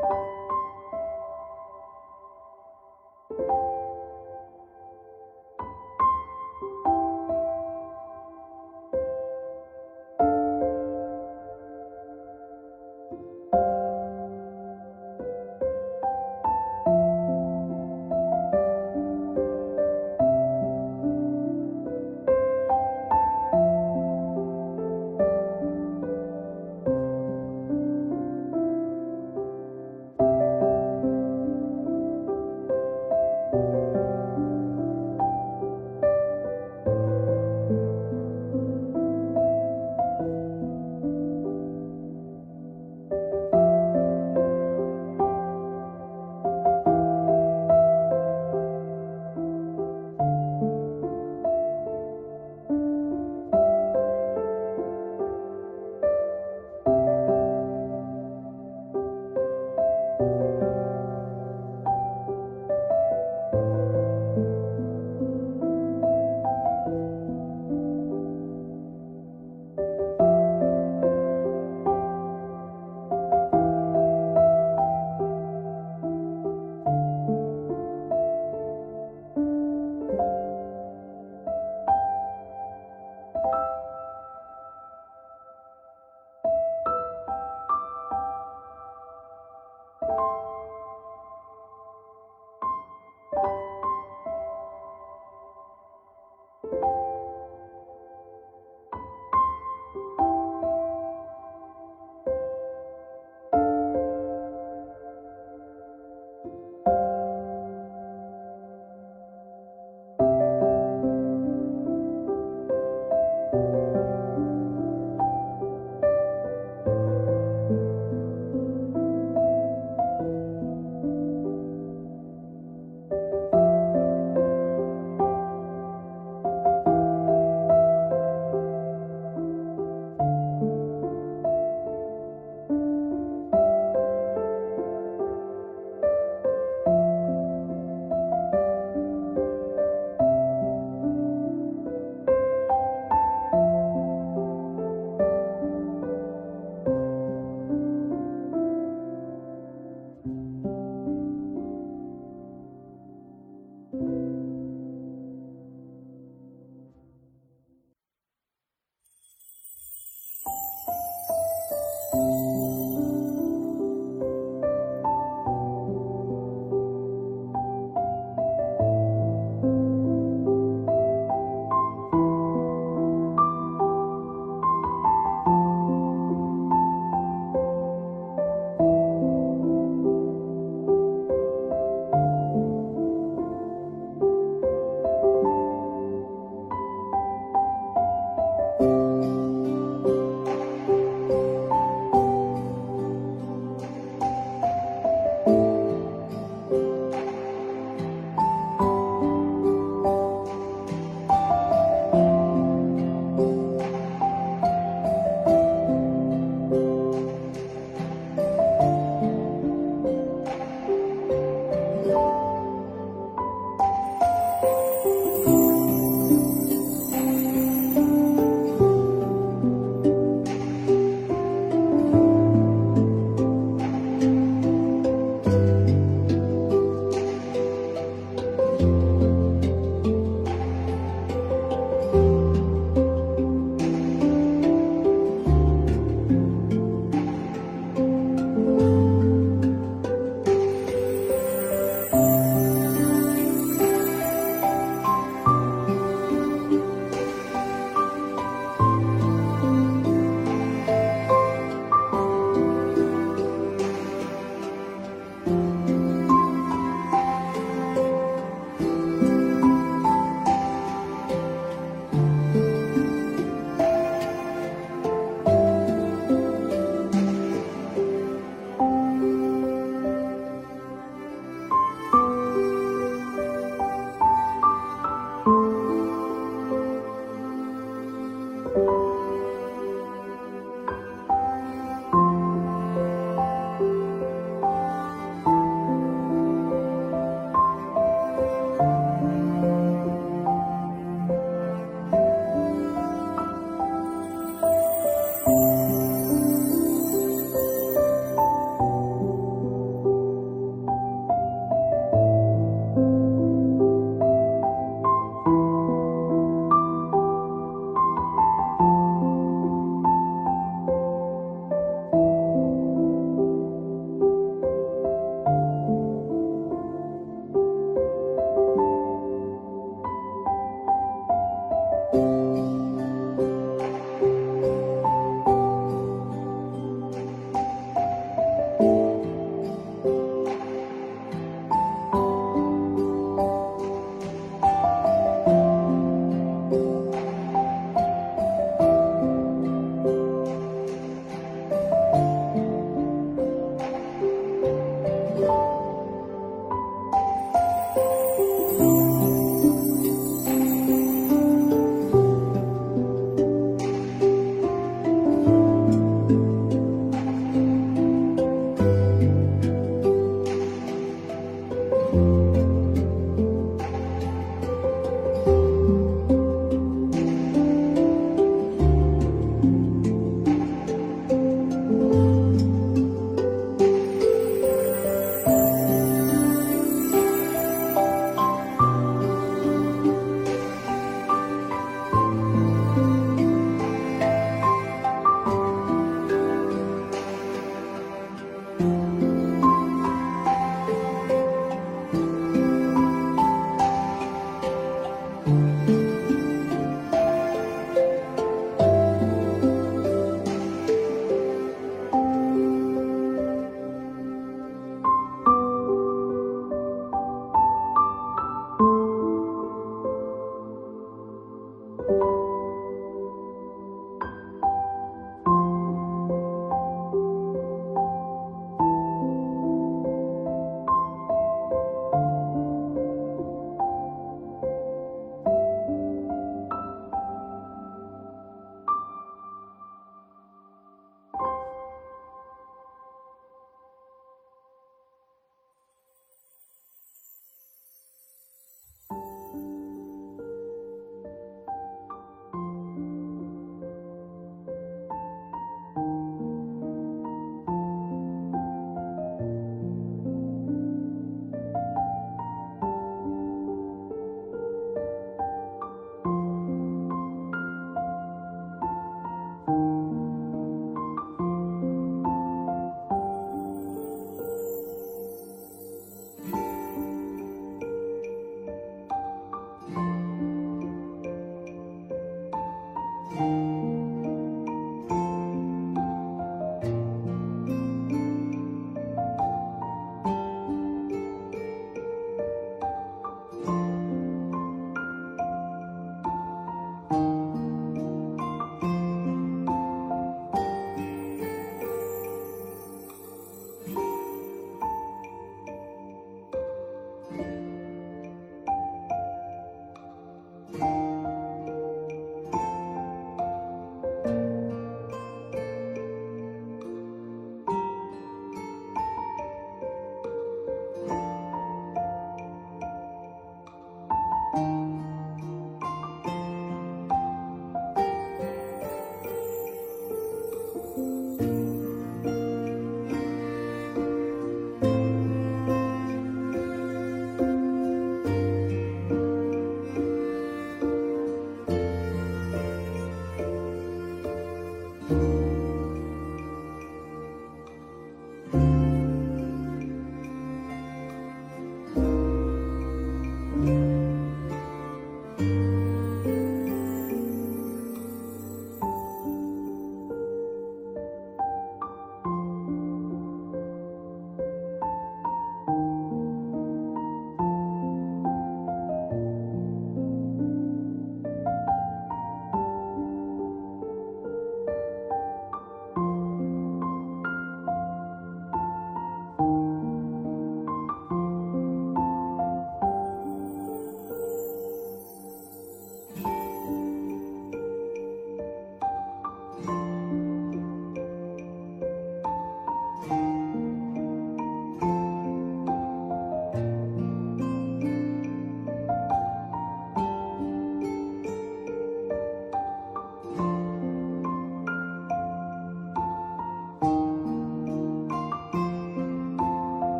you